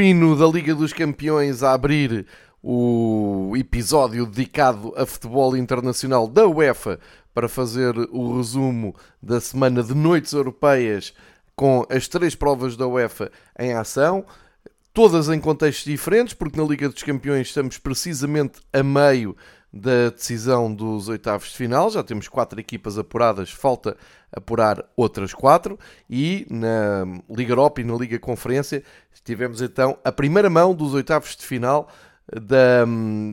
o hino da Liga dos Campeões a abrir o episódio dedicado a futebol internacional da UEFA para fazer o resumo da semana de noites europeias com as três provas da UEFA em ação, todas em contextos diferentes, porque na Liga dos Campeões estamos precisamente a meio da decisão dos oitavos de final. Já temos quatro equipas apuradas, falta apurar outras quatro. E na Liga Europa e na Liga Conferência tivemos então a primeira mão dos oitavos de final da,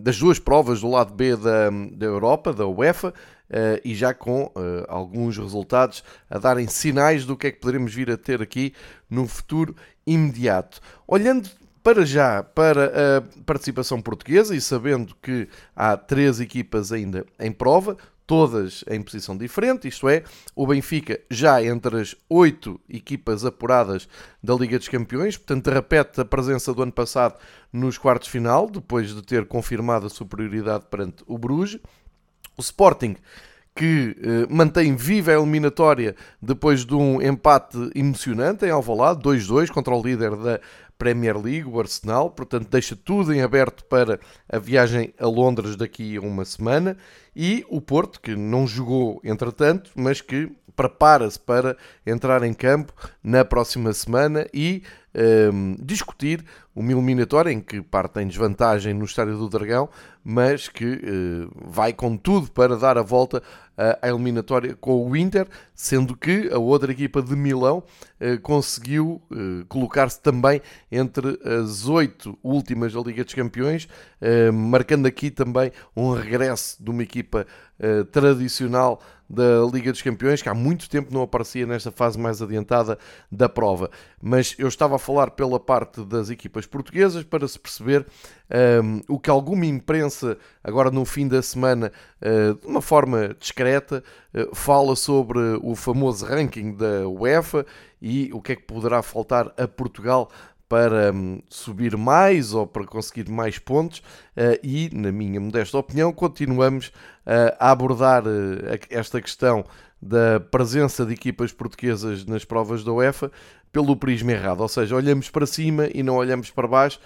das duas provas do lado B da, da Europa, da UEFA. Uh, e já com uh, alguns resultados a darem sinais do que é que poderemos vir a ter aqui no futuro imediato. Olhando para já, para a participação portuguesa e sabendo que há três equipas ainda em prova, todas em posição diferente, isto é, o Benfica já entre as oito equipas apuradas da Liga dos Campeões, portanto repete a presença do ano passado nos quartos final, depois de ter confirmado a superioridade perante o Bruges. O Sporting que eh, mantém viva a eliminatória depois de um empate emocionante em Alvalade, 2-2 contra o líder da Premier League, o Arsenal, portanto deixa tudo em aberto para a viagem a Londres daqui a uma semana, e o Porto, que não jogou entretanto, mas que prepara-se para entrar em campo na próxima semana e um, ehm, discutir uma eliminatória em que parte em desvantagem no Estádio do Dragão, mas que uh, vai com tudo para dar a volta à eliminatória com o Inter, sendo que a outra equipa de Milão uh, conseguiu uh, colocar-se também entre as oito últimas da Liga dos Campeões, marcando aqui também um regresso de uma equipa tradicional da Liga dos Campeões, que há muito tempo não aparecia nesta fase mais adiantada da prova. Mas eu estava a falar pela parte das equipas portuguesas para se perceber um, o que alguma imprensa, agora no fim da semana, uh, de uma forma discreta, uh, fala sobre o famoso ranking da UEFA e o que é que poderá faltar a Portugal para um, subir mais ou para conseguir mais pontos. Uh, e, na minha modesta opinião, continuamos a abordar esta questão da presença de equipas portuguesas nas provas da UEFA pelo prisma errado, ou seja, olhamos para cima e não olhamos para baixo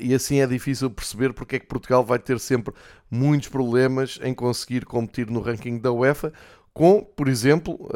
e assim é difícil perceber porque é que Portugal vai ter sempre muitos problemas em conseguir competir no ranking da UEFA com, por exemplo,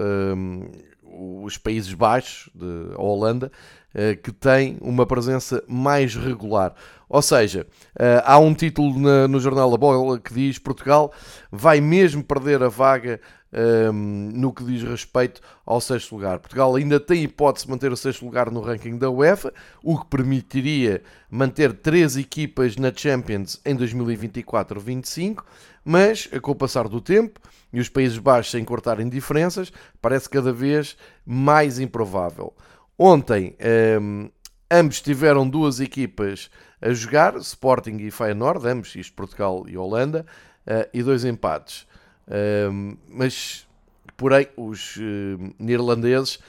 os Países Baixos, de Holanda, eh, que tem uma presença mais regular. Ou seja, eh, há um título no jornal A Bola que diz Portugal vai mesmo perder a vaga ehm, no que diz respeito ao sexto lugar. Portugal ainda tem hipótese de manter o sexto lugar no ranking da UEFA, o que permitiria manter três equipas na Champions em 2024-25, mas com o passar do tempo e os Países Baixos sem cortarem diferenças, parece cada vez mais improvável. Ontem, um, ehm, ambos tiveram duas equipas a jogar, Sporting e Feyenoord, ambos, isto Portugal e Holanda, uh, e dois empates. Um, ehm, mas, porém, os uh, neerlandeses uh,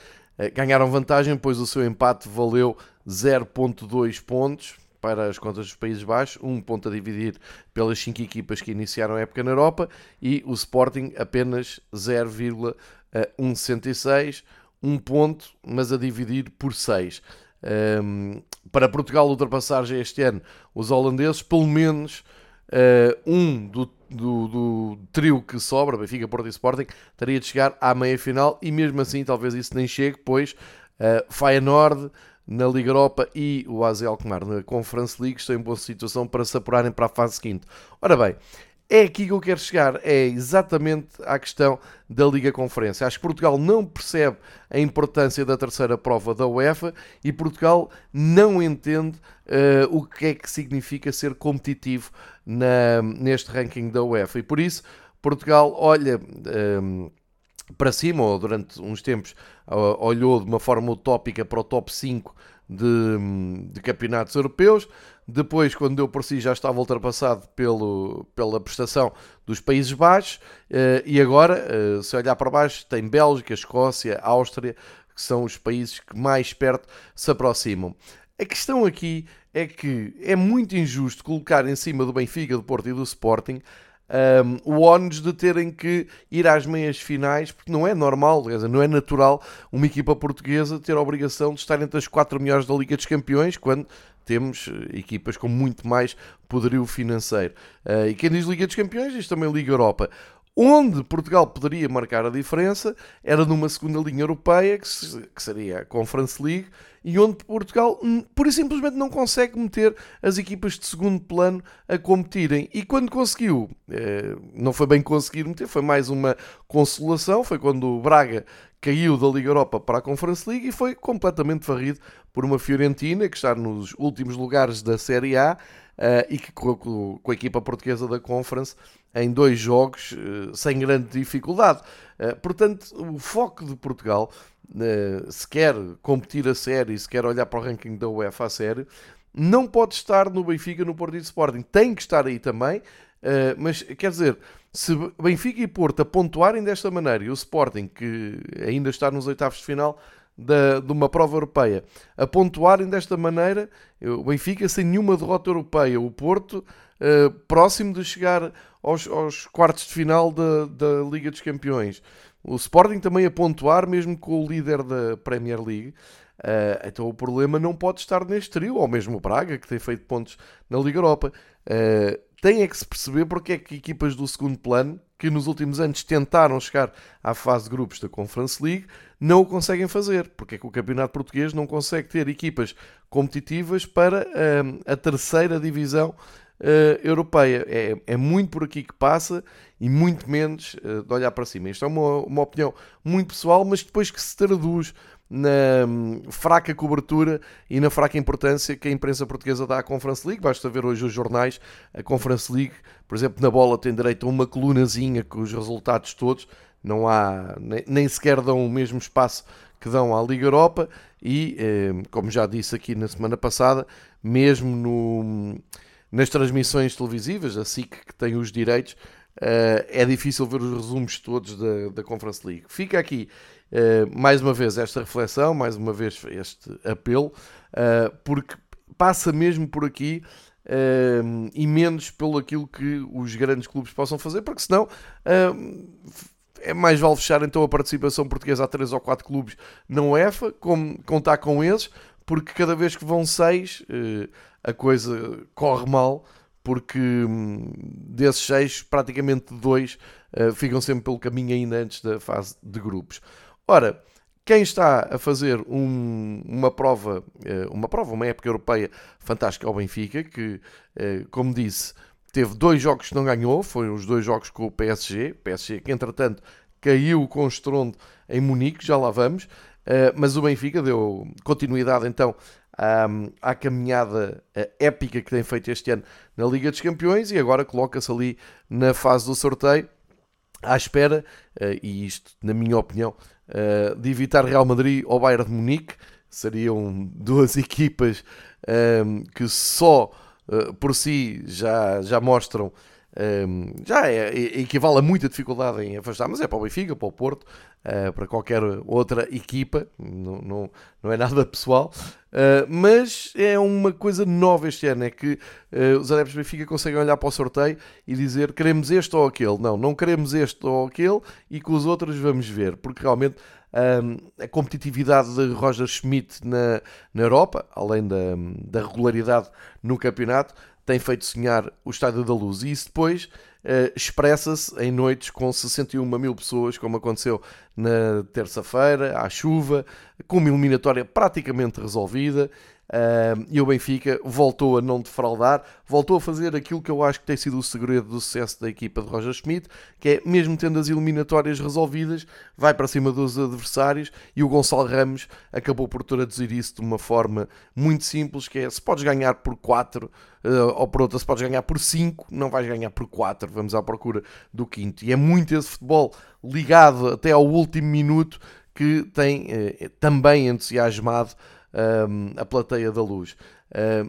ganharam vantagem, pois o seu empate valeu 0.2 pontos para as contas dos Países Baixos, um ponto a dividir pelas cinco equipas que iniciaram a época na Europa, e o Sporting apenas 0,166 um ponto, mas a dividir por seis. Um, para Portugal, ultrapassagem este ano, os holandeses, pelo menos uh, um do, do, do, trio que sobra, Benfica, Porto e Sporting, teria de chegar à meia final e mesmo assim talvez isso nem chegue, pois uh, Feyenoord na Liga Europa e o AZ Alkmaar na Conference League estão em boa situação para se apurarem para a fase seguinte. Ora bem, é aqui que eu quero chegar, é exatamente à questão da Liga Conferência. Acho que Portugal não percebe a importância da terceira prova da UEFA e Portugal não entende uh, o que é que significa ser competitivo na, neste ranking da UEFA. E por isso, Portugal olha. Um, ehm, para cima, ou durante uns tempos olhou de uma forma utópica para o top 5 de, de campeonatos europeus. Depois, quando deu por si, já estava ultrapassado pelo, pela prestação dos Países Baixos. Uh, e agora, uh, se olhar para baixo, tem Bélgica, Escócia, Áustria, que são os países que mais perto se aproximam. A questão aqui é que é muito injusto colocar em cima do Benfica, do Porto e do Sporting um, o ónus de terem que ir às meias finais, porque não é normal, não é natural uma equipa portuguesa ter a obrigação de estar entre as quatro melhores da Liga dos Campeões, quando temos equipas com muito mais poderio financeiro. E quem diz Liga dos Campeões diz também Liga Europa. Onde Portugal poderia marcar a diferença era numa segunda linha europeia, que, seria a Conference League, e onde Portugal hum, pura e simplesmente não consegue meter as equipas de segundo plano a competirem. E quando conseguiu, eh, não foi bem conseguir meter, foi mais uma consolação, foi quando o Braga caiu da Liga Europa para a Conference League e foi completamente varrido por uma Fiorentina que está nos últimos lugares da Série A uh, e que com, a equipa portuguesa da Conference em dois jogos uh, sem grande dificuldade. Uh, portanto, o foco de Portugal, se quer competir a sério se quer olhar para o ranking da UEFA a sério, não pode estar no Benfica, no Porto e Sporting. Tem que estar aí também, mas quer dizer, se Benfica e Porto a pontuarem desta maneira e o Sporting, que ainda está nos oitavos de final, de uma prova europeia a pontuarem desta maneira, o Benfica sem nenhuma derrota europeia, o Porto uh, próximo de chegar aos, aos, quartos de final da, da Liga dos Campeões, o Sporting também a pontuar, mesmo com o líder da Premier League. Uh, então o problema não pode estar neste trio, ou mesmo o Braga, que tem feito pontos na Liga Europa. Uh, tem é que se perceber porque é que equipas do segundo plano, que nos últimos anos tentaram chegar à fase de grupos da Conference League, não o conseguem fazer. Porque é que o Campeonato Português não consegue ter equipas competitivas para uh, a terceira divisão uh, europeia. É, é, muito por aqui que passa e muito menos uh, de olhar para cima. Isto é uma, uma opinião muito pessoal, mas depois que se traduz na hum, fraca cobertura e na fraca importância que a imprensa portuguesa dá à Conference League. Basta ver hoje os jornais, a Conference League, por exemplo, na bola tem direito a uma colunazinha com os resultados todos, não há, nem, nem sequer dão o mesmo espaço que dão à Liga Europa e, eh, como já disse aqui na semana passada, mesmo no, nas transmissões televisivas, a SIC que tem os direitos, eh, é difícil ver os resumos todos da, da Conference League. Fica aqui eh, mais uma vez esta reflexão, mais uma vez este apelo, uh, porque passa mesmo por aqui uh, e menos pelo aquilo que os grandes clubes possam fazer, porque senão é mais vale fechar então a participação portuguesa a 3 ou 4 clubes na UEFA, como contar com eles, porque cada vez que vão 6 a coisa corre mal, porque hum, desses 6 praticamente 2 ficam sempre pelo caminho ainda antes da fase de grupos. Ora, quem está a fazer um, uma prova, eh, uma prova, uma época europeia fantástica ao Benfica, que, eh, como disse, teve dois jogos que não ganhou, foram os dois jogos com o PSG, PSG que entretanto caiu com estrondo em Munique, já lá vamos, eh, mas o Benfica deu continuidade então à, à caminhada épica que tem feito este ano na Liga dos Campeões e agora coloca-se ali na fase do sorteio à espera, e isto, na minha opinião, uh, de evitar Real Madrid ou Bayern de Munique. Seriam duas equipas um, que só uh, por si já, já mostram um, já é, é, equivale a muita dificuldade em afastar, mas é para o Benfica, para o Porto, uh, para qualquer outra equipa, não, não, não é nada pessoal, uh, mas é uma coisa nova este ano, é que uh, os adeptos do Benfica conseguem olhar para o sorteio e dizer queremos este ou aquele, não, não queremos este ou aquele e com os outros vamos ver, porque realmente um, a competitividade de Roger Schmidt na, na Europa, além da, da regularidade no campeonato, tem feito sonhar o Estádio da Luz. E isso depois uh, expressa-se em noites com 61 mil pessoas, como aconteceu na terça-feira, à chuva, com uma eliminatória praticamente resolvida. Uh, e o Benfica voltou a não defraudar, voltou a fazer aquilo que eu acho que tem sido o segredo do sucesso da equipa de Roger Schmidt, que é, mesmo tendo as eliminatórias resolvidas, vai para cima dos adversários e o Gonçalo Ramos acabou por traduzir isso de uma forma muito simples, que é, se podes ganhar por 4 uh, ah, ou por outra, se podes ganhar por 5, não vais ganhar por 4, vamos à procura do quinto. E é muito esse futebol ligado até ao último minuto que tem uh, também entusiasmado um, a plateia da luz.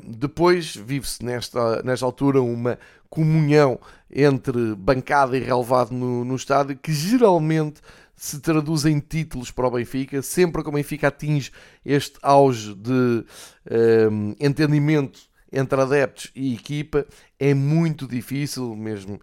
depois vive-se nesta, nesta altura uma comunhão entre bancada e relevado no, no estádio que geralmente se traduz em títulos para o Benfica, sempre que o Benfica atinge este auge de um, entendimento entre adeptos e equipa, é muito difícil mesmo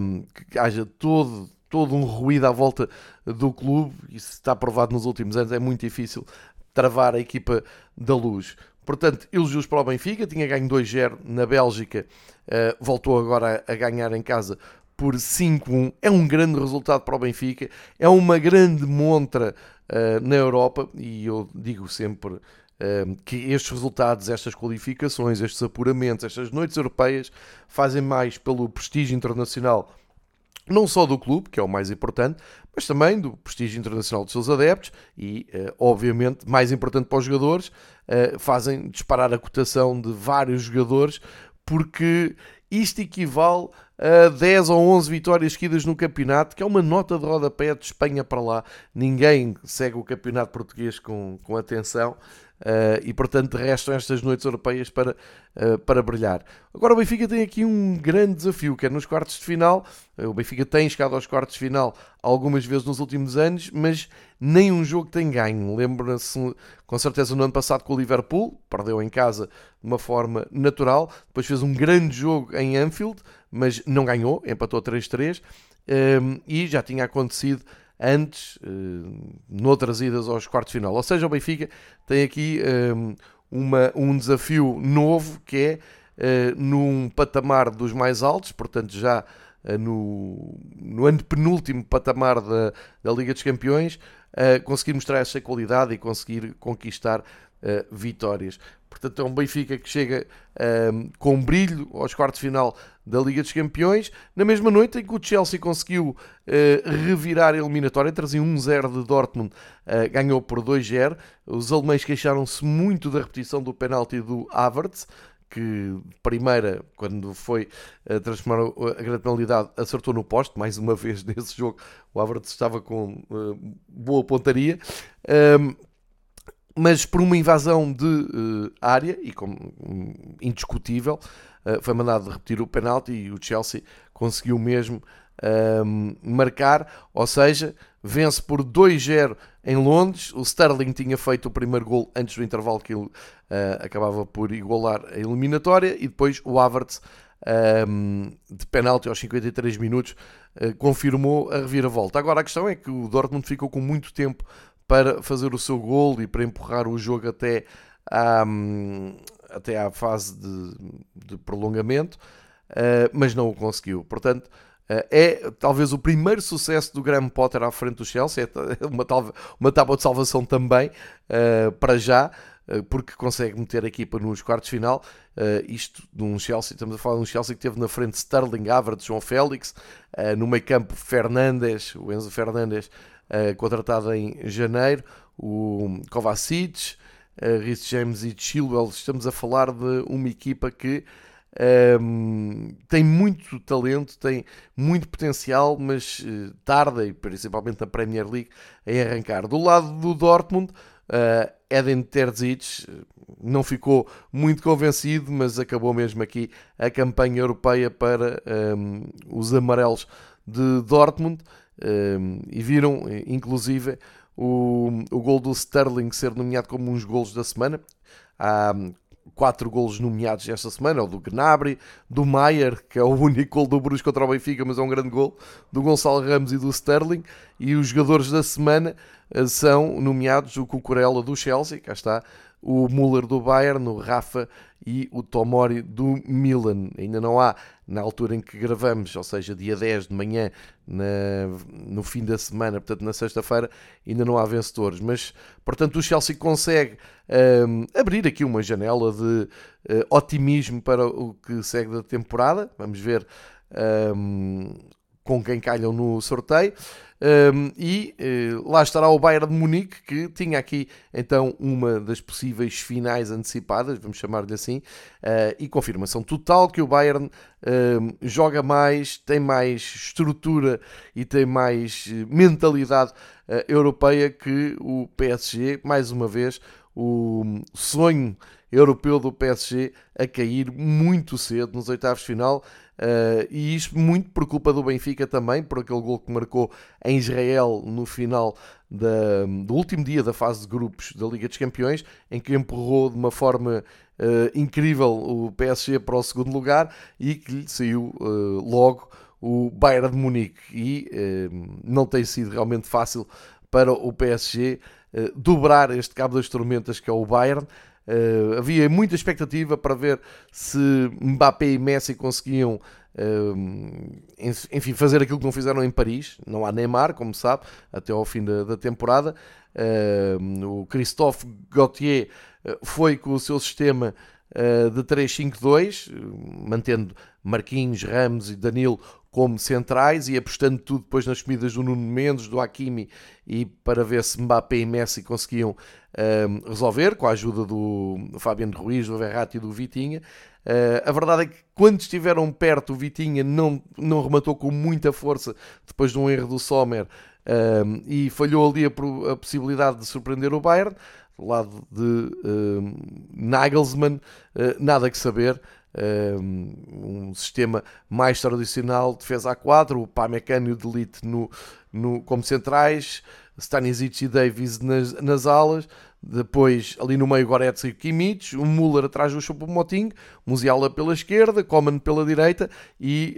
um, que haja todo, todo um ruído à volta do clube, isso está provado nos últimos anos, é muito difícil travar a equipa da luz. Portanto, elogios para o Benfica, tinha ganho 2-0 na Bélgica, uh, voltou agora a, ganhar em casa por 5-1. É um grande resultado para o Benfica, é uma grande montra uh, na Europa e eu digo sempre uh, que estes resultados, estas qualificações, estes apuramentos, estas noites europeias fazem mais pelo prestígio internacional não só do clube, que é o mais importante, mas também do prestígio internacional dos seus adeptos e, uh, obviamente, mais importante para os jogadores, uh, fazem disparar a cotação de vários jogadores, porque isto equivale a 10 ou 11 vitórias seguidas no campeonato, que é uma nota de rodapé de Espanha para lá. Ninguém segue o campeonato português com, com atenção. Uh, e portanto restam estas noites europeias para, uh, para brilhar. Agora o Benfica tem aqui um grande desafio, que é nos quartos de final. Uh, o Benfica tem chegado aos quartos de final algumas vezes nos últimos anos, mas nem um jogo tem ganho. Lembra-se com certeza no ano passado com o Liverpool, perdeu em casa de uma forma natural, depois fez um grande jogo em Anfield, mas não ganhou, empatou 3-3, e já tinha acontecido antes, uh, noutras idas aos quartos de final. Ou seja, o Benfica tem aqui um, uma, um desafio novo que é uh, num patamar dos mais altos, portanto, já no, no antepenúltimo patamar da, da Liga dos Campeões, conseguir mostrar essa qualidade e conseguir conquistar vitórias. Portanto, é um Benfica que chega um, com brilho aos quartos de final da Liga dos Campeões, na mesma noite em que o Chelsea conseguiu uh, revirar a eliminatória, trazia 1-0 de Dortmund, uh, ganhou por 2-0. Os alemães queixaram-se muito da repetição do penalti do Havertz, que primeira, quando foi uh, transformar a grande penalidade, acertou no poste, mais uma vez nesse jogo, o Havertz estava com boa pontaria. Um, mas por uma invasão de uh, área e como um, indiscutível, uh, foi mandado repetir o penalti e o Chelsea conseguiu mesmo uh, marcar, ou seja, vence por 2-0 em Londres. O Sterling tinha feito o primeiro gol antes do intervalo que ele eh, acabava por igualar a eliminatória e depois o Havertz ehm, de penalti aos 53 minutos confirmou a reviravolta. Agora a questão é que o Dortmund ficou com muito tempo para fazer o seu gol e para empurrar o jogo até à, até à fase de, de prolongamento, uh, mas não o conseguiu. Portanto, uh, é talvez o primeiro sucesso do Graham Potter à frente do Chelsea, é uma, uma tábua de salvação também, uh, para já, porque consegue meter a equipa nos quartos final. isto de um Chelsea, estamos a falar de um Chelsea que teve na frente Sterling, Havertz, João Félix, no meio campo Fernandes, o Enzo Fernandes, contratado em janeiro, o Kovacic, uh, Rhys James e Chilwell. Estamos a falar de uma equipa que um, ehm, tem muito talento, tem muito potencial, mas uh, tarda, e principalmente na Premier League, em arrancar. Do lado do Dortmund, uh, Eden Terzic não ficou muito convencido, mas acabou mesmo aqui a campanha europeia para um, ehm, os amarelos de Dortmund e viram, inclusive, o, o gol do Sterling ser nomeado como dos golos da semana. Há quatro golos nomeados esta semana, o do Gnabry, do Maier, que é o único gol do Bruce contra o Benfica, mas é um grande gol, do Gonçalo Ramos e do Sterling, e os jogadores da semana eh, são nomeados o Cucurella do Chelsea, cá está, o Müller do Bayern, o Rafa e o Tomori do Milan. Ainda não há, na altura em que gravamos, ou seja, dia 10 de manhã, na, no fim da semana, portanto na sexta-feira, ainda não há vencedores. Mas, portanto, o Chelsea consegue um, abrir aqui uma janela de uh, otimismo para o que segue da temporada. Vamos ver um, com quem calham no sorteio. Um, e uh, lá estará o Bayern de Munique, que tinha aqui então uma das possíveis finais antecipadas, vamos chamar-lhe assim, uh, e confirmação total que o Bayern uh, joga mais, tem mais estrutura e tem mais eh, mentalidade europeia que o PSG, mais uma vez, o sonho europeu do PSG a cair muito cedo nos oitavos de final Uh, e isto muito por culpa do Benfica também, por aquele gol que marcou em Israel no final da, do último dia da fase de grupos da Liga dos Campeões, em que empurrou de uma forma uh, incrível o PSG para o segundo lugar e que lhe saiu uh, logo o Bayern de Munique. E não tem sido realmente fácil para o PSG dobrar este cabo das tormentas que é o Bayern. Uh, havia muita expectativa para ver se Mbappé e Messi conseguiam uh, enfim, fazer aquilo que não fizeram em Paris. Não há Neymar, como sabe, até ao fim da, da temporada. Uh, o Christophe Gauthier foi com o seu sistema de 3-5-2, mantendo Marquinhos, Ramos e Danilo como centrais e apostando tudo depois nas comidas do Nuno Mendes, do Hakimi e para ver se Mbappé e Messi conseguiam uh, resolver com a ajuda do Fabiano Ruiz, do Verratti e do Vitinha. Uh, a verdade é que quando estiveram perto o Vitinha não, não rematou com muita força depois de um erro do Sommer uh, e falhou ali a, a, possibilidade de surpreender o Bayern. Do lado de Nagelsmann, nada que saber um sistema mais tradicional, defesa a 4, o Pamecano e o Delete no, no, como centrais, Stanisic e Davis nas, nas alas, depois ali no meio Goretzka e Kimmich, o Müller atrás do Choupo-Moting, Musiala pela esquerda, Coman pela direita e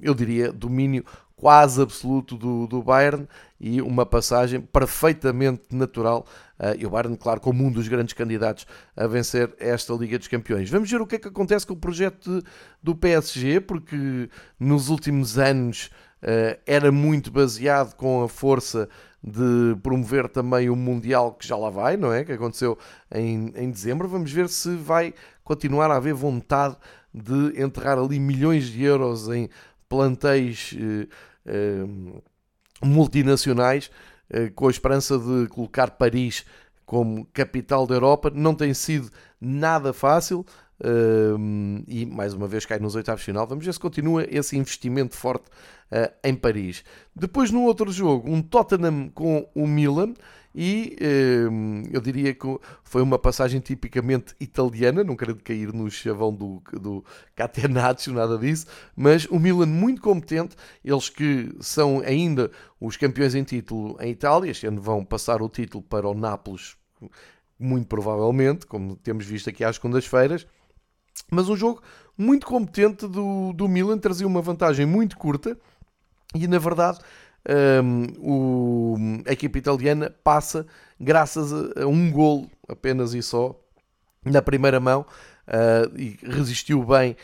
eu diria domínio quase absoluto do, do Bayern e uma passagem perfeitamente natural. Uh, e o Bayern, claro, como um dos grandes candidatos a vencer esta Liga dos Campeões. Vamos ver o que é que acontece com o projeto de, do PSG, porque nos últimos anos uh, era muito baseado com a força de promover também o Mundial que já lá vai, não é? Que aconteceu em, em dezembro. Vamos ver se vai continuar a haver vontade de enterrar ali milhões de euros em plantéis eh, eh, multinacionais eh, com a esperança de colocar Paris como capital da Europa. Não tem sido nada fácil. Uh, e mais uma vez cai nos oitavos de final. Vamos ver se continua esse investimento forte uh, em Paris. Depois, no outro jogo, um Tottenham com o Milan. E uh, eu diria que foi uma passagem tipicamente italiana, não quero cair no chavão do, do Catenaccio, nada disso, mas o Milan muito competente, eles que são ainda os campeões em título em Itália, este ano vão passar o título para o Nápoles, muito provavelmente, como temos visto aqui às segundas-feiras, mas um jogo muito competente do, do Milan, trazia uma vantagem muito curta e, na verdade, um, o, a equipa italiana passa graças a, um gol apenas e só na primeira mão uh, e resistiu bem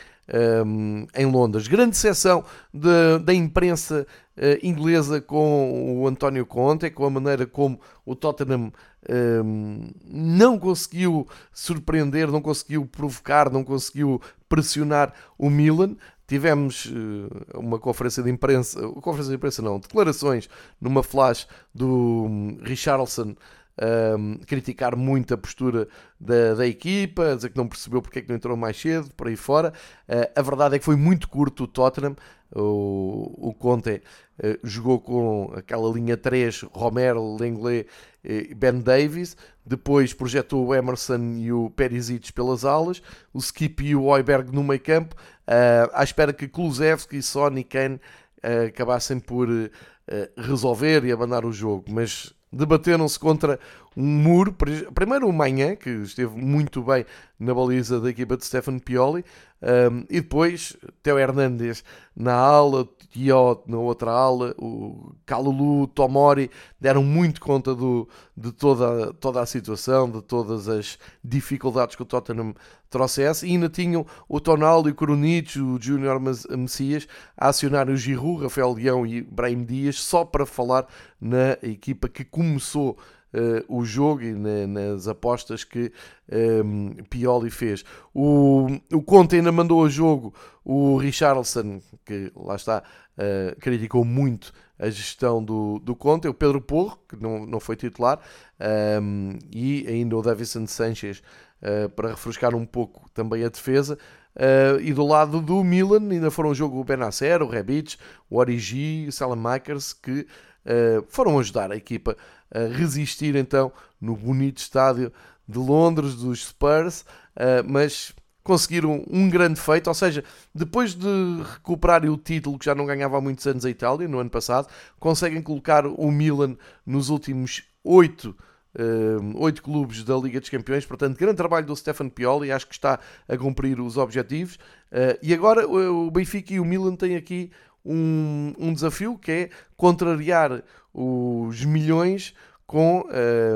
um, em Londres. Grande seção da imprensa uh, inglesa com o António Conte, com a maneira como o Tottenham um, não conseguiu surpreender, não conseguiu provocar, não conseguiu pressionar o Milan. Tivemos uh, uma conferência de imprensa, conferência de imprensa não, declarações numa flash do um, Richarlison um, criticar muito a postura da, da, equipa, dizer que não percebeu porque é que não entrou mais cedo, por aí fora. Uh, a verdade é que foi muito curto o Tottenham. O, o Conte uh, jogou com aquela linha 3, Romero, Lenglet e Ben Davis. Depois projetou o Emerson e o Perisic pelas alas, o Skip e o Oiberg no meio campo, uh, à espera que Kulusevski, Son e Kane acabassem por resolver e abandonar o jogo. Mas debateram-se contra um muro. Primeiro o Manhã, que esteve muito bem na baliza da equipa de Stefano Pioli, um, e depois Teo Hernandes na ala, Tiot na outra ala, o Calulu, Tomori deram muito conta do, de toda, toda a situação, de todas as dificuldades que o Tottenham trouxesse, e ainda tinham o Tonal e o Coronic, o Júnior Messias, a acionar o Giroud, Rafael Leão e Brahim Dias, só para falar na equipa que começou uh, o jogo e na, nas apostas que um, ehm, Pioli fez. O, o Conte ainda mandou a jogo o Richarlison, que lá está, uh, criticou muito a gestão do, do Conte, o Pedro Porro, que não, não foi titular, um, ehm, e ainda o Davison Sanchez uh, para refrescar um pouco também a defesa. Uh, e do lado do Milan ainda foram um jogo o Benacer, o Rebic, o Origi, o Salamakers que foram ajudar a equipa a resistir então no bonito estádio de Londres dos Spurs, uh, mas conseguiram um grande feito, ou seja, depois de recuperarem o título que já não ganhava há muitos anos a Itália, no ano passado, conseguem colocar o Milan nos últimos oito Uh, oito clubes da Liga dos Campeões, portanto, grande trabalho do Stefano Pioli, acho que está a cumprir os objetivos. E agora o Benfica e o Milan têm aqui um, um desafio que é contrariar os milhões com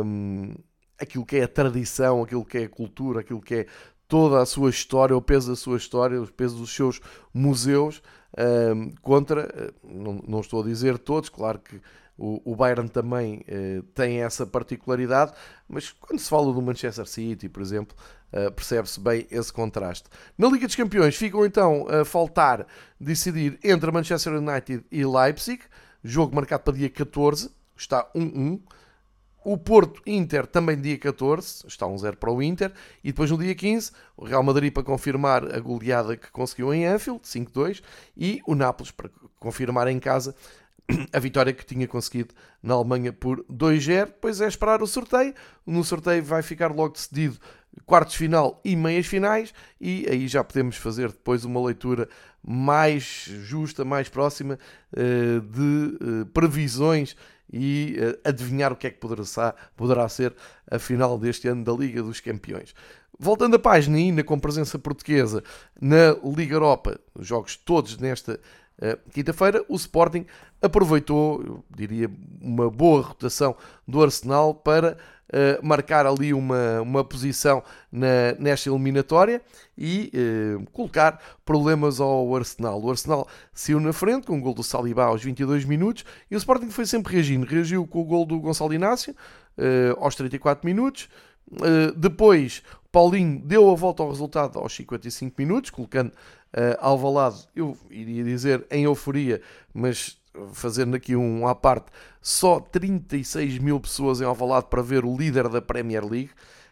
um, aquilo que é a tradição, aquilo que é a cultura, aquilo que é toda a sua história, o peso da sua história, o peso dos seus museus, contra, não, não, estou a dizer todos, claro que o, o Bayern também uh, tem essa particularidade, mas quando se fala do Manchester City, por exemplo, uh, percebe-se bem esse contraste. Na Liga dos Campeões ficam então a faltar decidir entre Manchester United e Leipzig, jogo marcado para dia 14, está 1-1. O Porto Inter também dia 14, está 1-0 para o Inter. E depois no dia 15, o Real Madrid para confirmar a goleada que conseguiu em Anfield, 5-2. E o Nápoles para confirmar em casa a vitória que tinha conseguido na Alemanha por 2-0. Depois é esperar o sorteio. No sorteio vai ficar logo decidido quartos final e meias finais e aí já podemos fazer depois uma leitura mais justa, mais próxima eh, de eh, previsões e eh, adivinhar o que é que poderá, ser a final deste ano da Liga dos Campeões. Voltando a página ainda com presença portuguesa na Liga Europa, jogos todos nesta Quinta-feira, o Sporting aproveitou, eu diria, uma boa rotação do Arsenal para uh, marcar ali uma, uma posição na, nesta eliminatória e uh, colocar problemas ao Arsenal. O Arsenal saiu na frente com o gol do Saliba aos 22 minutos e o Sporting foi sempre reagindo. Reagiu com o gol do Gonçalo Inácio aos 34 minutos. depois, Paulinho deu a volta ao resultado aos 55 minutos, colocando uh, Alvalade, eu iria dizer em euforia, mas fazendo aqui um à parte, só 36 mil pessoas em Alvalade para ver o líder da Premier League.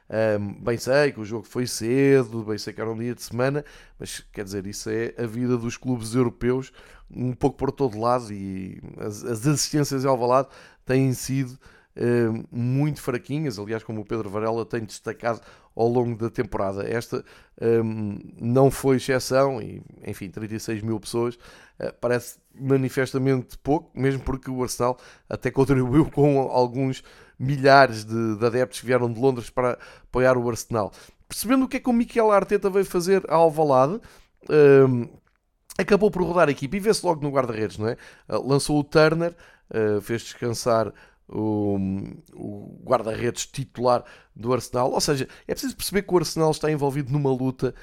Um, bem sei que o jogo foi cedo, bem sei que era um dia de semana, mas quer dizer, isso é a vida dos clubes europeus, um pouco por todo lado, e as, as assistências em Alvalade têm sido muito fraquinhas, aliás, como o Pedro Varela tem destacado ao longo da temporada. Esta um, não foi exceção e, enfim, 36 mil pessoas uh, parece manifestamente pouco, mesmo porque o Arsenal até contribuiu com alguns milhares de, de adeptos que vieram de Londres para apoiar o Arsenal. Percebendo o que é que o Miquel Arteta veio fazer a Alvalade, acabou por rodar a equipe e vê-se logo no guarda-redes, não é? Lançou o Turner, fez descansar o, o guarda-redes titular do Arsenal. Ou seja, é preciso perceber que o Arsenal está envolvido numa luta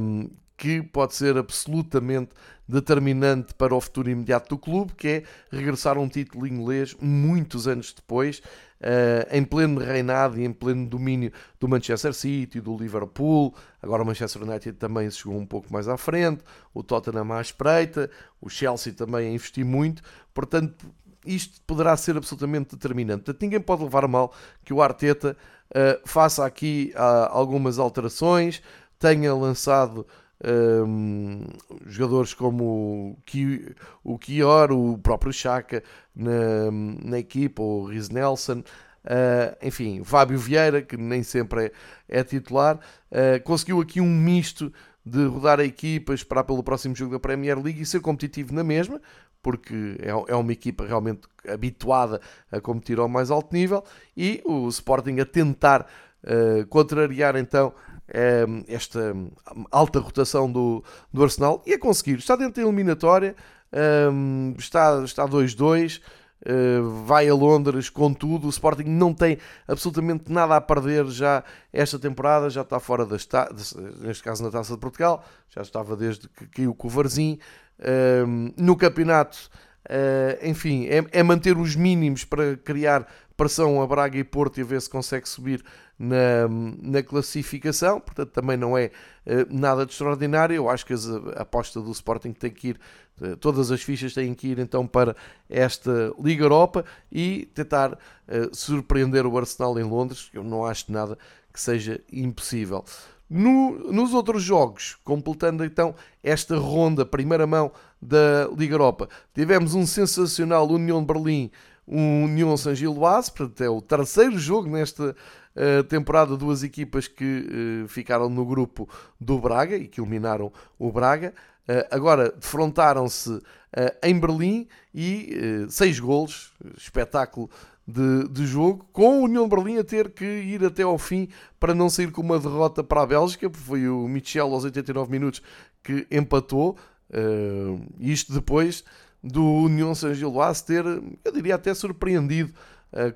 um, que pode ser absolutamente determinante para o futuro imediato do clube, que é regressar a um título inglês muitos anos depois, uh, em pleno reinado e em pleno domínio do Manchester City, do Liverpool. Agora o Manchester United também chegou um pouco mais à frente, o Tottenham à espreita, o Chelsea também a investir muito. Portanto, isto poderá ser absolutamente determinante. Portanto, ninguém pode levar mal que o Arteta uh, faça aqui uh, algumas alterações, tenha lançado um, ehm, jogadores como o Kior, o próprio Chaka na, na equipa, o Riz Nelson, uh, enfim, Fábio Vieira, que nem sempre é, é titular, uh, conseguiu aqui um misto de rodar a equipa, esperar pelo próximo jogo da Premier League e ser competitivo na mesma, porque é, é uma equipa realmente habituada a competir ao mais alto nível, e o Sporting a tentar uh, contrariar então uh, esta alta rotação do, do Arsenal e a conseguir. Está dentro da eliminatória, um, está 2-2. Uh, vai a Londres com tudo. O Sporting não tem absolutamente nada a perder já esta temporada, já está fora das neste caso na Taça de Portugal, já estava desde que caiu com o Varzim no campeonato, uh, enfim, é, é, manter os mínimos para criar pressão a Braga e Porto e ver se consegue subir na, na classificação. Portanto, também não é uh, nada de extraordinário. Eu acho que a, aposta do Sporting tem que ir, uh, todas as fichas têm que ir então para esta Liga Europa e tentar surpreender o Arsenal em Londres. Eu não acho nada que seja impossível. No, nos outros jogos, completando então esta ronda, primeira mão da Liga Europa, tivemos um sensacional União de Berlim, um União San Gilloise, portanto é o terceiro jogo nesta uh, temporada, duas equipas que uh, ficaram no grupo do Braga e que eliminaram o Braga. Uh, agora defrontaram-se em Berlim e seis golos, espetáculo de, de jogo, com o União Berlim a ter que ir até ao fim para não sair com uma derrota para a Bélgica, porque foi o Michel aos 89 minutos que empatou. Uh, isto depois do União Saint Gilloise ter, eu diria até surpreendido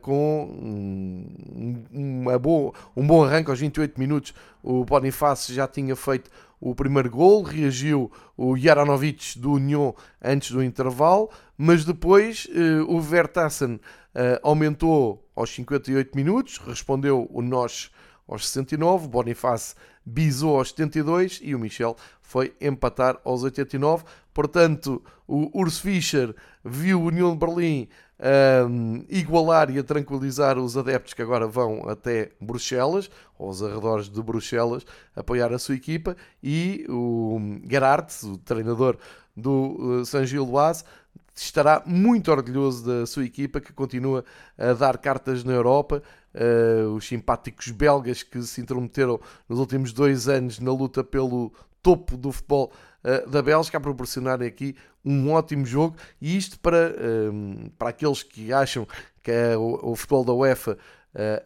com um, uma boa, um bom arranque aos 28 minutos. O Bonifácio já tinha feito o primeiro gol, reagiu o Jaranovic do Union antes do intervalo, mas depois o Vertassen aumentou aos 58 minutos, respondeu o Nós aos 69, o Bonifácio bisou aos 72 e o Michel foi empatar aos 89. Portanto, o Urs Fischer viu o União de Berlim um, igualar e a tranquilizar os adeptos que agora vão até Bruxelas, aos arredores de Bruxelas, apoiar a sua equipa e o Gerhardt, o treinador do uh, San Gilloise, estará muito orgulhoso da sua equipa que continua a dar cartas na Europa. Uh, os simpáticos belgas que se intrometeram nos últimos dois anos na luta pelo topo do futebol uh, da Bélgica a proporcionarem aqui um ótimo jogo e isto para, uh, para aqueles que acham que é o, o, futebol da UEFA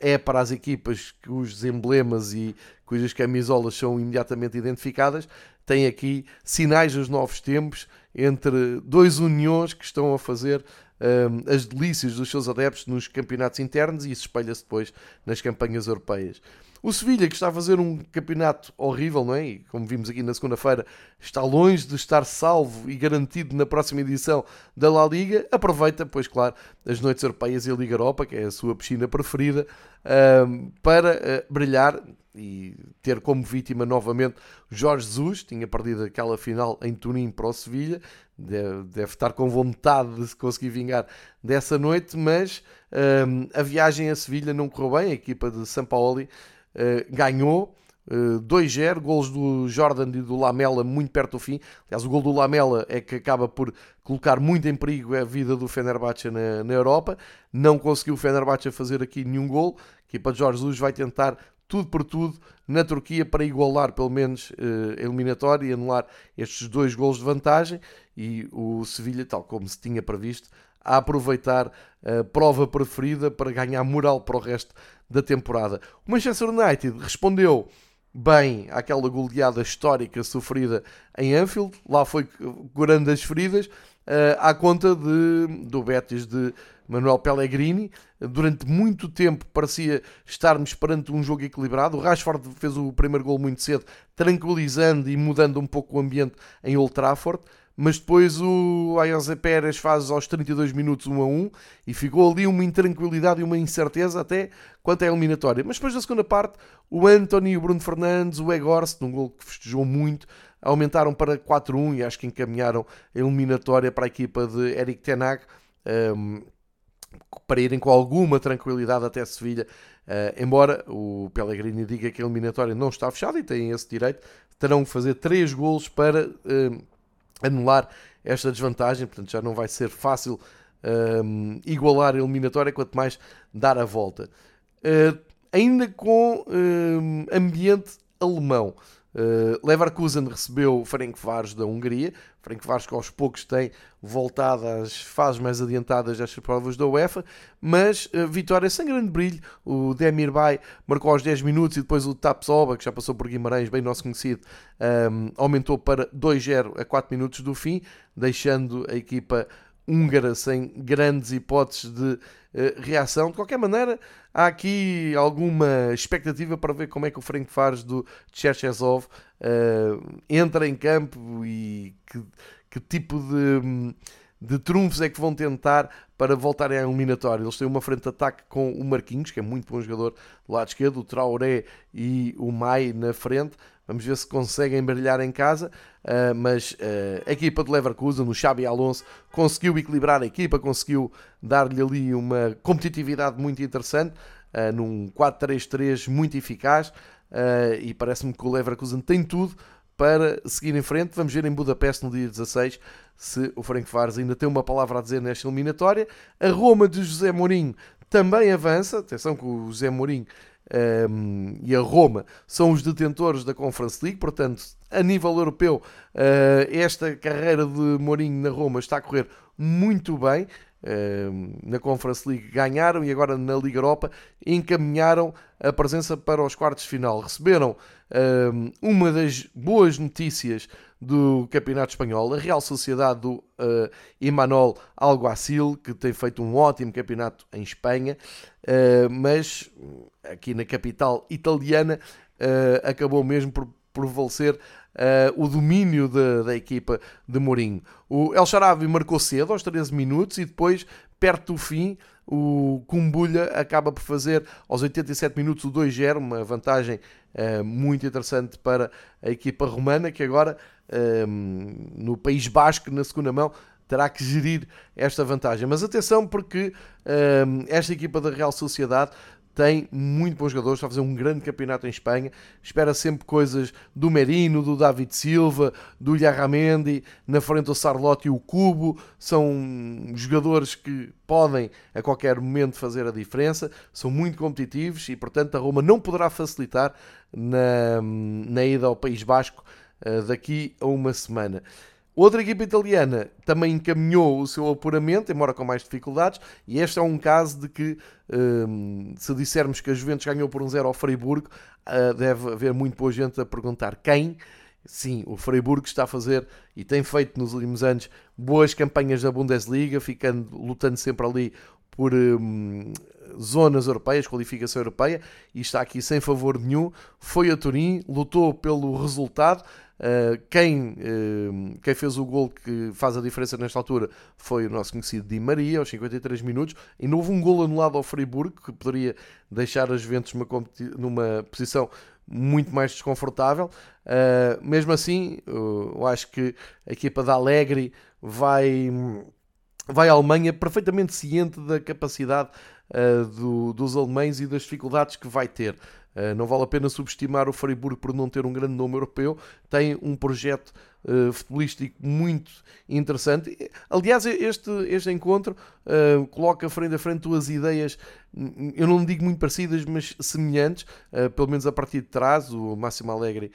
é para as equipas cujos emblemas e cujas camisolas são imediatamente identificadas, tem aqui sinais dos novos tempos entre dois uniões que estão a fazer um, as delícias dos seus adeptos nos campeonatos internos e isso espelha-se depois nas campanhas europeias. O Sevilha, que está a fazer um campeonato horrível, não é? E como vimos aqui na segunda-feira, está longe de estar salvo e garantido na próxima edição da La Liga. Aproveita, pois claro, as noites europeias e a Liga Europa, que é a sua piscina preferida, para uh, brilhar e ter como vítima novamente Jorge Jesus, tinha perdido aquela final em Turim para o Sevilha, deve, estar com vontade de se conseguir vingar dessa noite, mas um, a viagem a Sevilha não correu bem, a equipa de São Paulo ganhou, Uh, 2-0, gols do Jordan e do Lamela muito perto do fim. Aliás, o gol do Lamela é que acaba por colocar muito em perigo a vida do Fenerbahçe na, na Europa. Não conseguiu o Fenerbahçe fazer aqui nenhum gol. A equipa de Jorge Jesus vai tentar tudo por tudo na Turquia para igualar pelo menos uh, a eliminatória e anular estes dois gols de vantagem e o Sevilha, tal como se tinha previsto, a aproveitar a prova preferida para ganhar moral para o resto da temporada. O Manchester United respondeu bem àquela goleada histórica sofrida em Anfield, lá foi curando as feridas, uh, à conta de, do Betis de Manuel Pellegrini. Durante muito tempo parecia estarmos perante um jogo equilibrado. O Rashford fez o primeiro gol muito cedo, tranquilizando e mudando um pouco o ambiente em Old Trafford. Mas depois o Ayoze Pérez faz aos 32 minutos 1 a 1 e ficou ali uma intranquilidade e uma incerteza até quanto à eliminatória. Mas depois da segunda parte, o Anthony, o Bruno Fernandes, o Egorst, num gol que festejou muito, aumentaram para 4-1 e acho que encaminharam a eliminatória para a equipa de Eric Tenag. Um, para irem com alguma tranquilidade até Sevilha, uh, embora o Pellegrini diga que a eliminatória não está fechada e têm esse direito, terão que fazer três golos para uh, anular esta desvantagem, portanto já não vai ser fácil uh, igualar a eliminatória, quanto mais dar a volta. ainda com ambiente alemão. Uh, Leverkusen recebeu Frank Vars da Hungria. Frank Vars que aos poucos tem voltado às fases mais adiantadas destas provas da UEFA, mas uh, vitória sem grande brilho. O Demir Bay marcou aos 10 minutos e depois o Tapsoba, que já passou por Guimarães, bem nosso conhecido, um, ehm, aumentou para 2-0 a 4 minutos do fim, deixando a equipa húngara sem grandes hipóteses de reação. De qualquer maneira, há aqui alguma expectativa para ver como é que o Frank Fares do Cherchesov uh, entra em campo e que, que tipo de, de trunfos é que vão tentar para voltarem à eliminatória. Eles têm uma frente de ataque com o Marquinhos, que é muito bom jogador do lado esquerdo, o Traoré e o Mai na frente. Vamos ver se conseguem brilhar em casa. Uh, mas uh, a equipa de Leverkusen, o Xabi Alonso, conseguiu equilibrar a equipa, conseguiu dar-lhe ali uma competitividade muito interessante, uh, num 4-3-3 muito eficaz. e parece-me que o Leverkusen tem tudo para seguir em frente. Vamos ver em Budapeste no dia 16 se o Frank Fares ainda tem uma palavra a dizer nesta eliminatória. A Roma de José Mourinho também avança. Atenção que o José Mourinho um, e a Roma são os detentores da Conference League, portanto, a nível europeu, uh, esta carreira de Mourinho na Roma está a correr muito bem. Na Conference League ganharam e agora na Liga Europa encaminharam a presença para os quartos de final. Receberam uma das boas notícias do Campeonato Espanhol, a Real Sociedade do uh, Alguacil, que tem feito um ótimo campeonato em Espanha, uh, mas aqui na capital italiana uh, acabou mesmo por prevalecer uh, o domínio de, da equipa de Mourinho. O El Sharabi marcou cedo, aos 13 minutos, e depois, perto do fim, o Cumbulha acaba por fazer aos 87 minutos o 2-0, uma vantagem uh, muito interessante para a equipa romana, que agora uh, no País Basco, na segunda mão, terá que gerir esta vantagem. Mas atenção, porque uh, esta equipa da Real Sociedade tem muito bons jogadores, está a fazer um grande campeonato em Espanha. Espera sempre coisas do Merino, do David Silva, do Ilharramendi, na frente o Sarlote e o Cubo. São jogadores que podem a qualquer momento fazer a diferença, são muito competitivos e, portanto, a Roma não poderá facilitar na, na ida ao País Basco uh, daqui a uma semana. Outra equipa italiana também encaminhou o seu apuramento, embora com mais dificuldades, e este é um caso de que, hum, se dissermos que a Juventus ganhou por um zero ao Freiburg, uh, deve haver muito boa gente a perguntar quem. Sim, o Freiburg está a fazer e tem feito nos últimos anos boas campanhas da Bundesliga, ficando, lutando sempre ali por hum, zonas europeias, qualificação europeia, e está aqui sem favor nenhum. Foi a Turim, lutou pelo resultado, Uh, quem, uh, quem fez o gol que faz a diferença nesta altura foi o nosso conhecido Di Maria, aos 53 minutos. E não houve um gol anulado ao Friburgo, que poderia deixar as Juventus numa, numa posição muito mais desconfortável. Uh, mesmo assim, eu acho que a equipa da Alegre vai, vai à Alemanha perfeitamente ciente da capacidade do, dos alemães e das dificuldades que vai ter. Uh, não vale a pena subestimar o Freiburg por não ter um grande nome europeu. Tem um projeto uh, futebolístico muito interessante. Aliás, este, este encontro uh, coloca frente a frente duas ideias, eu não digo muito parecidas, mas semelhantes, uh, pelo menos a partir de trás. O Máximo Alegre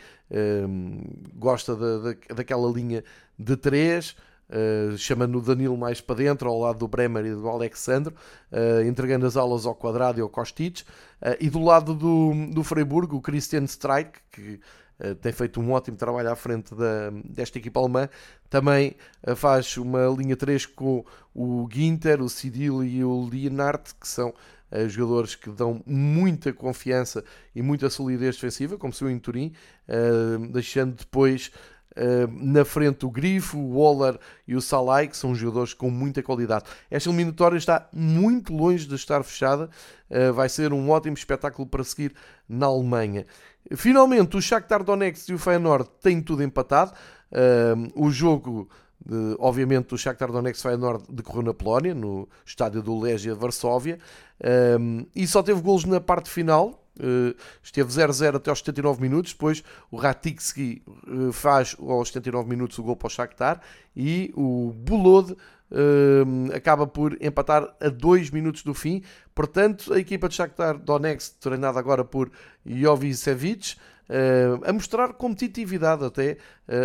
gosta da, daquela linha de três. Uh, chamando o Danilo mais para dentro, ao lado do Bremer e do Alexandre, uh, entregando as aulas ao Quadrado e ao Kostic. Uh, e do lado do, do Freiburgo, o Christian Streich, que tem feito um ótimo trabalho à frente da, desta equipa alemã, também faz uma linha 3 com o Ginter, o Sidil e o Leonard, que são jogadores que dão muita confiança e muita solidez defensiva, como se viu em Turim, deixando depois na frente o Grifo, o Waller e o Salai, que são jogadores com muita qualidade. Esta eliminatória está muito longe de estar fechada, uh, vai ser um ótimo espetáculo para seguir na Alemanha. Finalmente, o Shakhtar Donetsk e o Feyenoord têm tudo empatado. Uh, o jogo, de, obviamente, do Shakhtar Donetsk e Feyenoord decorreu na Polónia, no estádio do Legia Varsóvia, e só teve golos na parte final, esteve 0-0 até aos 79 minutos. Depois o Ratikski uh, faz aos 79 minutos o gol para o Shakhtar e o Bulod uh, acaba por empatar a 2 minutos do fim. Portanto, a equipa de Shakhtar Donetsk, treinada agora por Jovicevic, a mostrar competitividade até,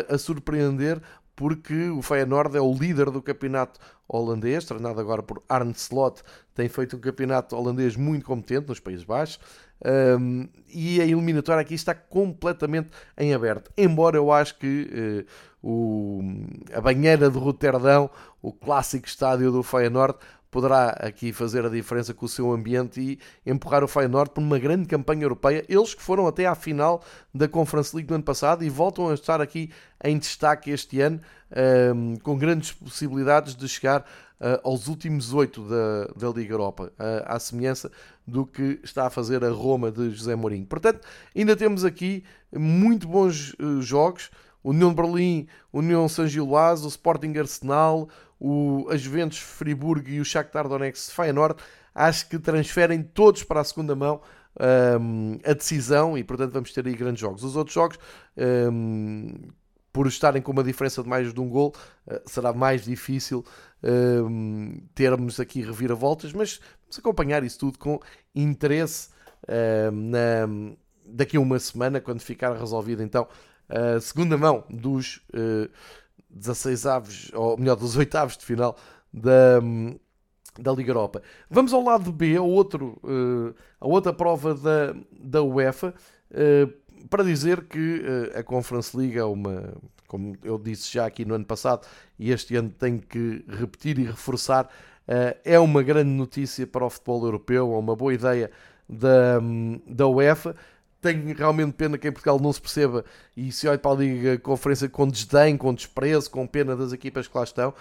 a surpreender porque o Feyenoord é o líder do campeonato holandês, treinado agora por Arne Slot, tem feito um campeonato holandês muito competente nos Países Baixos. Um, e a eliminatória aqui está completamente em aberto. Embora eu acho que uh, o, a banheira de Roterdão, o clássico estádio do Feyenoord, poderá aqui fazer a diferença com o seu ambiente e empurrar o Feyenoord por uma grande campanha europeia. Eles que foram até à final da Conference League do ano passado e voltam a estar aqui em destaque este ano, um, com grandes possibilidades de chegar uh, aos últimos oito da, da Liga Europa, uh, à semelhança do que está a fazer a Roma de José Mourinho. Portanto, ainda temos aqui muito bons uh, jogos. União de Berlim, União San Giloás, o Sporting Arsenal, o, a Juventus Friburgo e o Shakhtar Donetsk Feyenoord, acho que transferem todos para a segunda mão um, a decisão e, portanto, vamos ter aí grandes jogos. Os outros jogos, um, por estarem com uma diferença de mais de um gol, uh, será mais difícil um, termos aqui reviravoltas, mas vamos acompanhar isso tudo com interesse na, daqui a uma semana, quando ficar resolvido então a segunda mão dos uh, 16 avos, ou melhor, dos oitavos de final da, da Liga Europa. Vamos ao lado B, a, outro, uh, a outra prova da, da UEFA, uh, para dizer que uh, a Conference League é uma, como eu disse já aqui no ano passado, e este ano tenho que repetir e reforçar, é uma grande notícia para o futebol europeu, é uma boa ideia da, da UEFA. Tenho realmente pena que em Portugal não se perceba e se olhe para a Liga Conferência com desdém, com desprezo, com pena das equipas que lá estão,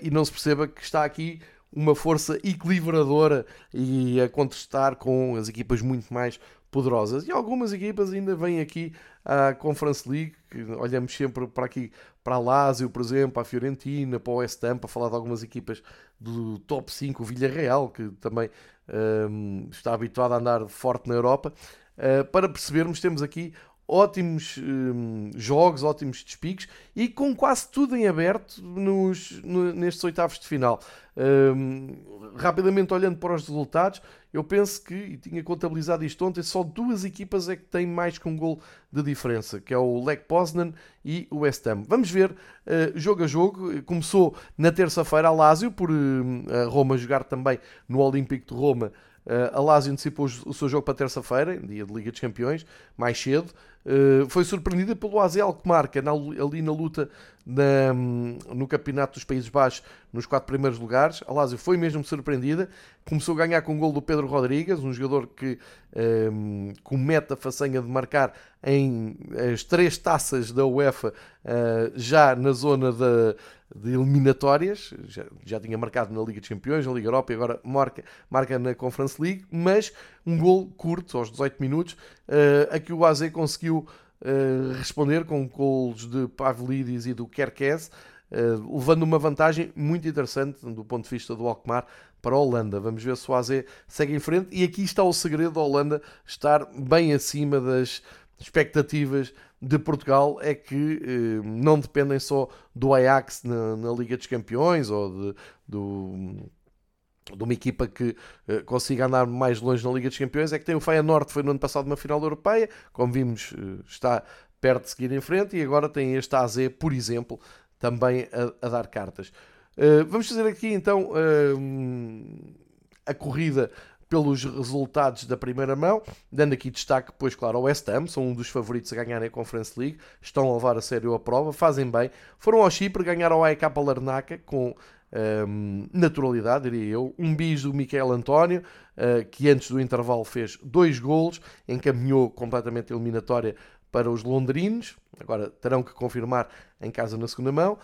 e não se perceba que está aqui uma força equilibradora e a contestar com as equipas muito mais poderosas. E algumas equipas ainda vêm aqui à Conference League, olhamos sempre para aqui, para a Lazio, por exemplo, para a Fiorentina, para o West Ham, para falar de algumas equipas do top 5, o Villarreal, que também um, está habituado a andar forte na Europa. Uh, para percebermos, temos aqui ótimos um, jogos, ótimos despiques e com quase tudo em aberto nos, no, nestes oitavos de final. Um, rapidamente olhando para os resultados, eu penso que, e tinha contabilizado isto ontem, só duas equipas é que têm mais que um gol de diferença, que é o Lech Poznan e o West Ham. Vamos ver uh, jogo a jogo. Começou na terça-feira a Lazio, por uh, Roma jogar também no Olímpico de Roma Uh, a Lazio antecipou o seu jogo para terça-feira, dia de Liga dos Campeões, mais cedo. Uh, foi surpreendida pelo AZ Alkmaar, que ali na luta na, no Campeonato dos Países Baixos, nos quatro primeiros lugares. A Lazio foi mesmo surpreendida. Começou a ganhar com o gol do Pedro Rodrigues, um jogador que um, comete a façanha de marcar em as três taças da UEFA, uh, já na zona da de eliminatórias, já, já, tinha marcado na Liga dos Campeões, na Liga Europa e agora marca, marca na Conference League, mas um gol curto, aos 18 minutos, uh, a que o AZ conseguiu uh, responder com gols de Pavlidis e do Kerkez, uh, levando uma vantagem muito interessante do ponto de vista do Alkmaar para a Holanda. Vamos ver se o AZ segue em frente e aqui está o segredo da Holanda estar bem acima das expectativas de Portugal é que eh, não dependem só do Ajax na, na, Liga dos Campeões ou de, do, de uma equipa que eh, consiga andar mais longe na Liga dos Campeões, é que tem o Feyenoord foi no ano passado uma final europeia, como vimos eh, está perto de seguir em frente, e agora tem este AZ, por exemplo, também a, a dar cartas. Eh, vamos fazer aqui então eh, a corrida pelos resultados da primeira mão, dando aqui destaque, pois claro, ao West Ham, são um dos favoritos a ganhar a Conference League, estão a levar a sério a prova, fazem bem, foram ao Chipre, ganharam ao AEK Larnaca com um, naturalidade, diria eu, um bis do Miquel António, uh, que antes do intervalo fez dois golos, encaminhou completamente a eliminatória para os londrinos, agora terão que confirmar em casa na segunda mão.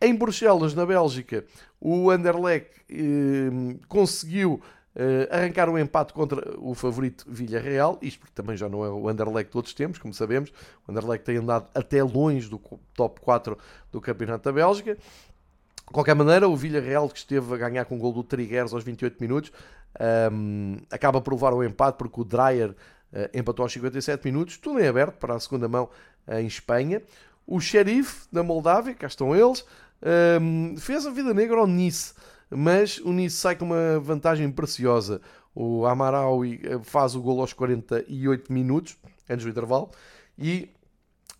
Em Bruxelas, na Bélgica, o Anderlecht eh, conseguiu Uh, arrancar um empate contra o favorito Villarreal, isto porque também já não é o Anderlecht de todos os tempos, como sabemos. O Anderlecht tem andado até longe do top 4 do Campeonato da Bélgica. De qualquer maneira, o Villarreal, que esteve a ganhar com o gol do Trigueros aos 28 minutos, um, ehm, acaba por levar o empate porque o Dreyer uh, empatou aos 57 minutos. Tudo em aberto para a segunda mão uh, em Espanha. O Sheriff da Moldávia, cá estão eles, um, ehm, fez a vida negra ao Nice mas o Nice sai com uma vantagem preciosa. O Amaral eh, faz o gol aos 48 minutos, antes do intervalo, e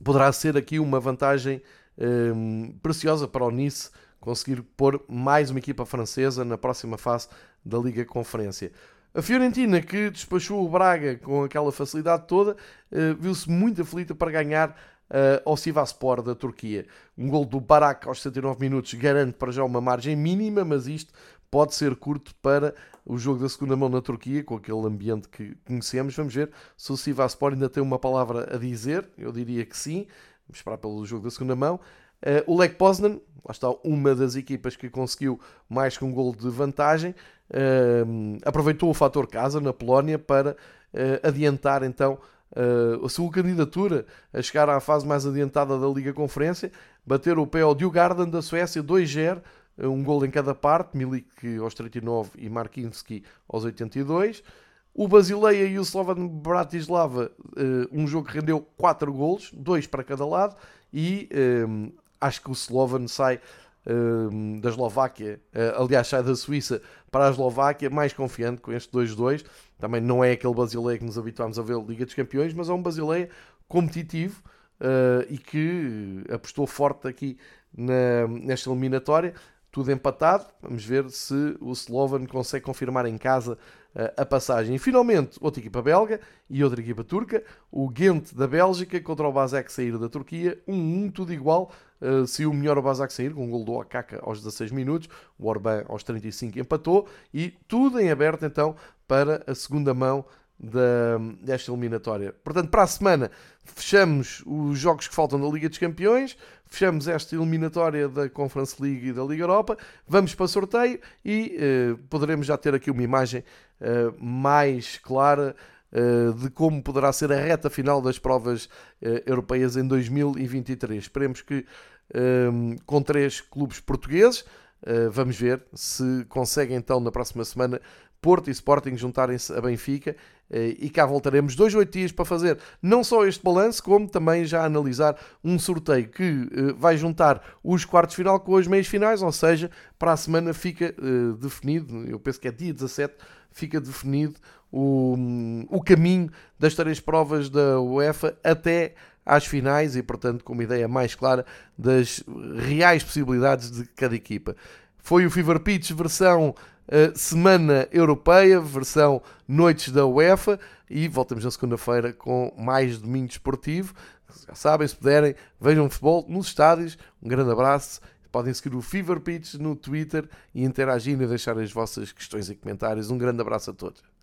poderá ser aqui uma vantagem um, preciosa para o Nice conseguir pôr mais uma equipa francesa na próxima fase da Liga Conferência. A Fiorentina, que despachou o Braga com aquela facilidade toda, uh, viu-se muito aflita para ganhar uh, ao Sivaspor da Turquia. Um gol do Barak aos 79 minutos garante para já uma margem mínima, mas isto pode ser curto para o jogo da segunda mão na Turquia, com aquele ambiente que conhecemos. Vamos ver se o Sivaspor ainda tem uma palavra a dizer. Eu diria que sim. Vamos esperar pelo jogo da segunda mão. Uh, o Lech Poznan, lá está uma das equipas que conseguiu mais que um gol de vantagem, uh, aproveitou o fator casa na Polónia para uh, adiantar então a sua candidatura a chegar à fase mais adiantada da Liga Conferência, bater o pé ao Djurgården da Suécia 2-0, um gol em cada parte, Milik aos 39 e Markinski aos 82. O Basileia e o Slovan Bratislava, uh, um jogo que rendeu 4 golos, 2 para cada lado, e acho que o Slovan sai um, da Eslováquia, uh, aliás, sai da Suíça para a Eslováquia, mais confiante com este 2-2. Também não é aquele Basileia que nos habituámos a ver Liga dos Campeões, mas é um Basileia competitivo uh, e que apostou forte aqui na, nesta eliminatória. tudo empatado. Vamos ver se o Slovan consegue confirmar em casa a passagem. E finalmente, outra equipa belga e outra equipa turca. O Ghent da Bélgica contra o Bazak sair da Turquia. 1-1, um, um, tudo igual. Uh, se o melhor o Bazak sair, com um gol do Okaka aos 16 minutos. O Orban aos 35 empatou. E tudo em aberto então para a segunda mão da, desta eliminatória. Portanto, para a semana fechamos os jogos que faltam da Liga dos Campeões, fechamos esta eliminatória da Conference League e da Liga Europa, vamos para sorteio e uh, poderemos já ter aqui uma imagem uh, mais clara uh, de como poderá ser a reta final das provas europeias em 2023. Esperemos que com três clubes portugueses. vamos ver se conseguem então na próxima semana Porto e Sporting juntarem-se a Benfica eh, e cá voltaremos dois, oito dias para fazer não só este balanço, como também já analisar um sorteio que eh, vai juntar os quartos final com as meias finais, ou seja, para a semana fica definido, eu penso que é dia 17, fica definido o, o caminho das três provas da UEFA até às finais e, portanto, com uma ideia mais clara das reais possibilidades de cada equipa. Foi o Fever Pitch versão Semana Europeia, versão Noites da UEFA, e voltamos na segunda-feira com mais domingo esportivo. Já sabem, se puderem, vejam futebol nos estádios. Um grande abraço. Podem seguir o Fever Pitch no Twitter e interagir e deixar as vossas questões e comentários. Um grande abraço a todos.